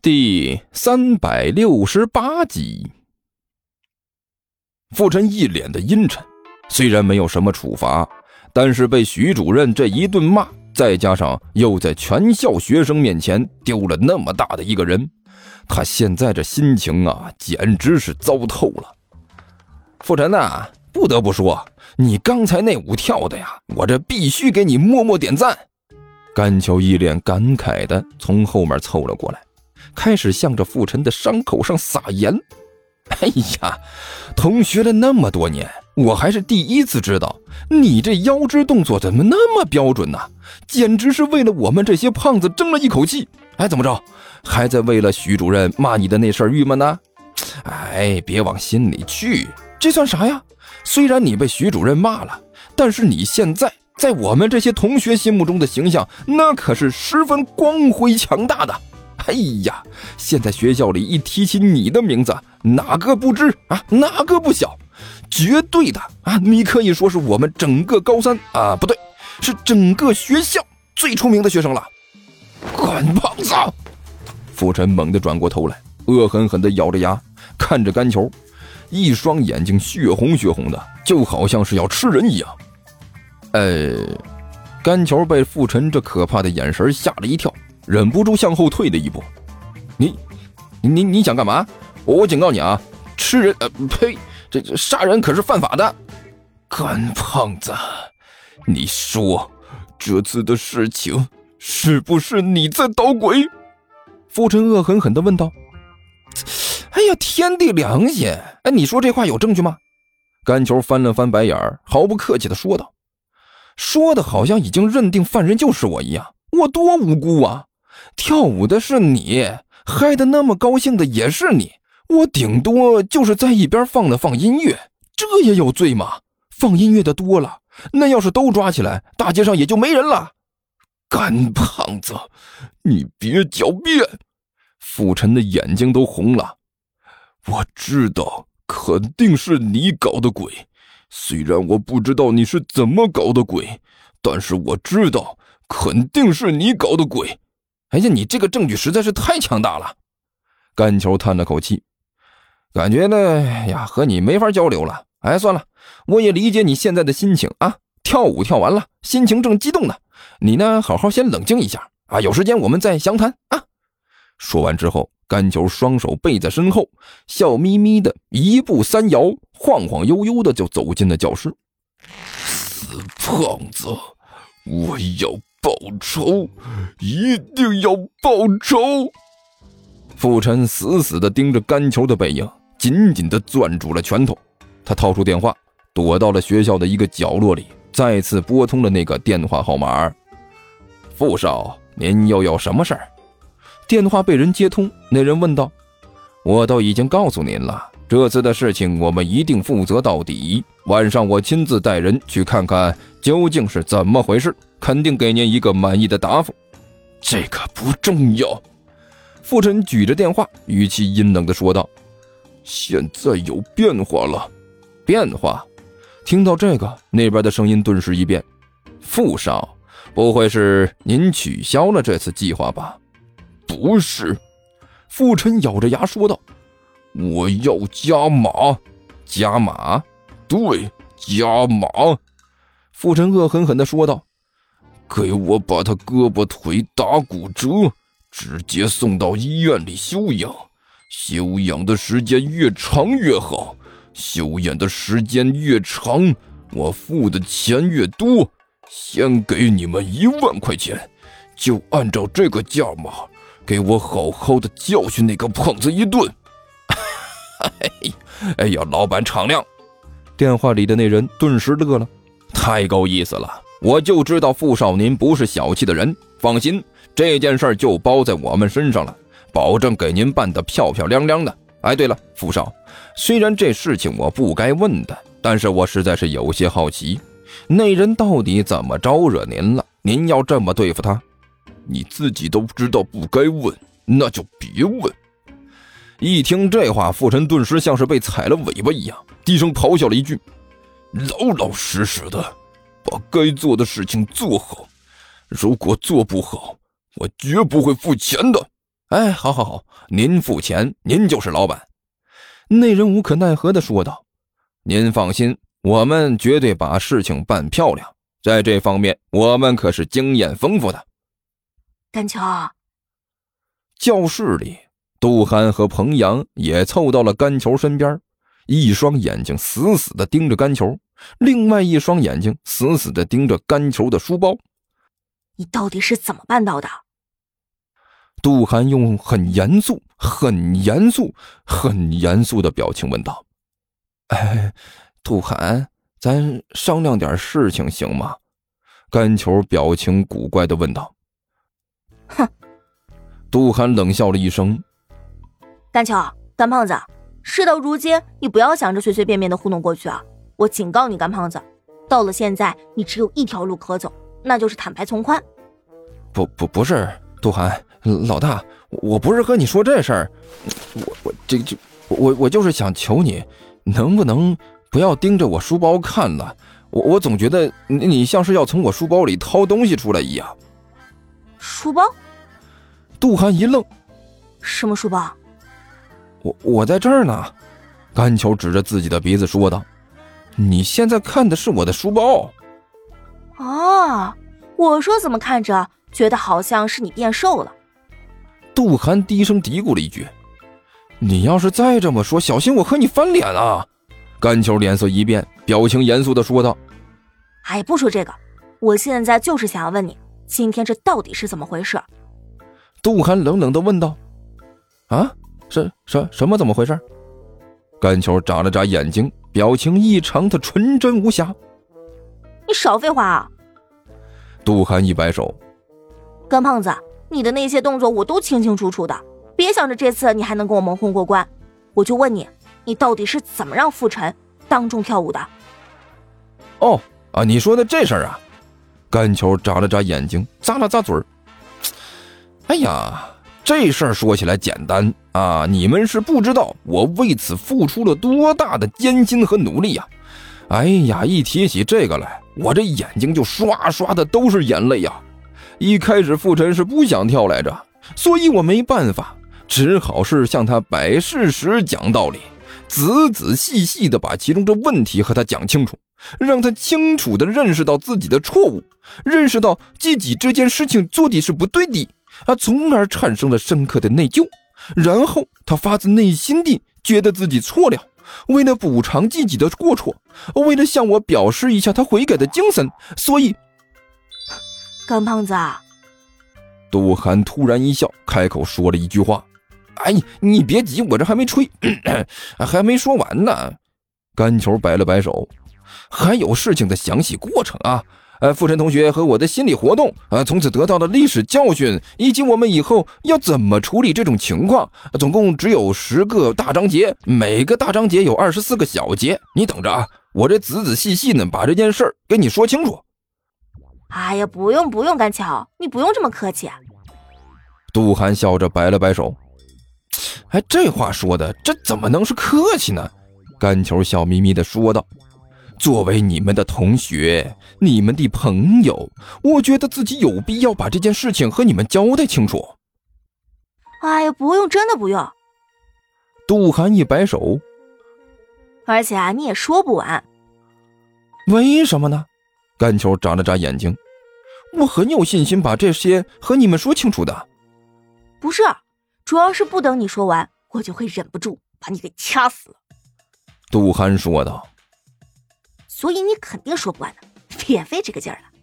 第三百六十八集，傅晨一脸的阴沉。虽然没有什么处罚，但是被徐主任这一顿骂，再加上又在全校学生面前丢了那么大的一个人，他现在这心情啊，简直是糟透了。傅晨呐，不得不说，你刚才那舞跳的呀，我这必须给你默默点赞。甘秋一脸感慨的从后面凑了过来。开始向着傅晨的伤口上撒盐。哎呀，同学了那么多年，我还是第一次知道你这腰肢动作怎么那么标准呢？简直是为了我们这些胖子争了一口气。哎，怎么着，还在为了徐主任骂你的那事儿郁闷呢？哎，别往心里去，这算啥呀？虽然你被徐主任骂了，但是你现在在我们这些同学心目中的形象，那可是十分光辉强大的。哎呀，现在学校里一提起你的名字，哪个不知啊？哪个不晓？绝对的啊！你可以说是我们整个高三啊，不对，是整个学校最出名的学生了。滚胖子！傅晨猛地转过头来，恶狠狠地咬着牙看着甘球，一双眼睛血红血红的，就好像是要吃人一样。呃，甘球被傅晨这可怕的眼神吓了一跳。忍不住向后退了一步，你，你你想干嘛？我警告你啊，吃人呃呸，这这杀人可是犯法的。干胖子，你说这次的事情是不是你在捣鬼？傅晨恶狠狠地问道。哎呀，天地良心，哎，你说这话有证据吗？甘球翻了翻白眼儿，毫不客气地说道，说的好像已经认定犯人就是我一样，我多无辜啊！跳舞的是你，嗨的那么高兴的也是你，我顶多就是在一边放了放音乐，这也有罪吗？放音乐的多了，那要是都抓起来，大街上也就没人了。干胖子，你别狡辩！傅晨的眼睛都红了。我知道，肯定是你搞的鬼。虽然我不知道你是怎么搞的鬼，但是我知道，肯定是你搞的鬼。哎呀，你这个证据实在是太强大了！甘球叹了口气，感觉呢呀，和你没法交流了。哎，算了，我也理解你现在的心情啊。跳舞跳完了，心情正激动呢。你呢，好好先冷静一下啊。有时间我们再详谈啊。说完之后，甘球双手背在身后，笑眯眯的一步三摇，晃晃悠悠的就走进了教室。死胖子，我要！报仇，一定要报仇！傅晨死死地盯着甘球的背影，紧紧地攥住了拳头。他掏出电话，躲到了学校的一个角落里，再次拨通了那个电话号码。傅少，您又有什么事儿？电话被人接通，那人问道：“我都已经告诉您了，这次的事情我们一定负责到底。晚上我亲自带人去看看究竟是怎么回事。”肯定给您一个满意的答复，这个不重要。傅晨举着电话，语气阴冷的说道：“现在有变化了。”变化？听到这个，那边的声音顿时一变：“傅少，不会是您取消了这次计划吧？”“不是。”傅晨咬着牙说道：“我要加码，加码，对，加码。”傅晨恶狠狠的说道。给我把他胳膊腿打骨折，直接送到医院里休养。休养的时间越长越好，休养的时间越长，我付的钱越多。先给你们一万块钱，就按照这个价码，给我好好的教训那个胖子一顿。哎呀，老板敞亮！电话里的那人顿时乐了，太够意思了。我就知道傅少您不是小气的人，放心，这件事就包在我们身上了，保证给您办得漂漂亮亮的。哎，对了，傅少，虽然这事情我不该问的，但是我实在是有些好奇，那人到底怎么招惹您了？您要这么对付他？你自己都知道不该问，那就别问。一听这话，傅晨顿时像是被踩了尾巴一样，低声咆哮了一句：“老老实实的。”把该做的事情做好，如果做不好，我绝不会付钱的。哎，好好好，您付钱，您就是老板。那人无可奈何的说道：“您放心，我们绝对把事情办漂亮，在这方面我们可是经验丰富的。”甘球，教室里，杜涵和彭阳也凑到了甘球身边，一双眼睛死死的盯着甘球，另外一双眼睛死死的盯着甘球的书包。你到底是怎么办到的？杜涵用很严肃、很严肃、很严肃的表情问道：“哎，杜涵，咱商量点事情行吗？”甘球表情古怪的问道。哼，杜涵冷笑了一声。甘球，甘胖子，事到如今，你不要想着随随便便的糊弄过去啊！我警告你，甘胖子，到了现在，你只有一条路可走，那就是坦白从宽。不不不是，杜涵老大，我不是和你说这事儿，我我这这我我就是想求你，能不能不要盯着我书包看了？我我总觉得你你像是要从我书包里掏东西出来一样。书包？杜涵一愣，什么书包？我我在这儿呢。甘球指着自己的鼻子说道：“你现在看的是我的书包。”哦，我说怎么看着觉得好像是你变瘦了。杜涵低声嘀咕了一句：“你要是再这么说，小心我和你翻脸啊！”甘球脸色一变，表情严肃的说道：“哎，不说这个，我现在就是想要问你。”今天这到底是怎么回事？杜涵冷冷的问道：“啊，什什什么怎么回事？”甘球眨了眨眼睛，表情异常的纯真无瑕。你少废话啊！杜涵一摆手：“甘胖子，你的那些动作我都清清楚楚的，别想着这次你还能跟我蒙混过关。我就问你，你到底是怎么让傅晨当众跳舞的？”哦啊，你说的这事儿啊？甘球眨了眨眼睛，咂了咂嘴儿。哎呀，这事儿说起来简单啊，你们是不知道我为此付出了多大的艰辛和努力呀！哎呀，一提起这个来，我这眼睛就刷刷的都是眼泪呀。一开始傅晨是不想跳来着，所以我没办法，只好是向他摆事实、讲道理，仔仔细细的把其中的问题和他讲清楚。让他清楚的认识到自己的错误，认识到自己这件事情做的是不对的，啊，从而产生了深刻的内疚。然后他发自内心地觉得自己错了，为了补偿自己的过错，为了向我表示一下他悔改的精神，所以，干胖子，杜涵突然一笑，开口说了一句话：“哎，你别急，我这还没吹，还没说完呢。”甘球摆了摆手。还有事情的详细过程啊，呃，傅晨同学和我的心理活动呃，从此得到的历史教训，以及我们以后要怎么处理这种情况，总共只有十个大章节，每个大章节有二十四个小节，你等着啊，我这仔仔细细呢把这件事儿给你说清楚。哎呀，不用不用，甘巧，你不用这么客气。杜涵笑着摆了摆手，哎，这话说的，这怎么能是客气呢？甘球笑眯眯的说道。作为你们的同学，你们的朋友，我觉得自己有必要把这件事情和你们交代清楚。哎呀，不用，真的不用。杜涵一摆手。而且啊，你也说不完。为什么呢？甘球眨了眨眼睛。我很有信心把这些和你们说清楚的。不是，主要是不等你说完，我就会忍不住把你给掐死了。杜涵说道。所以你肯定说不完的，别费这个劲儿了。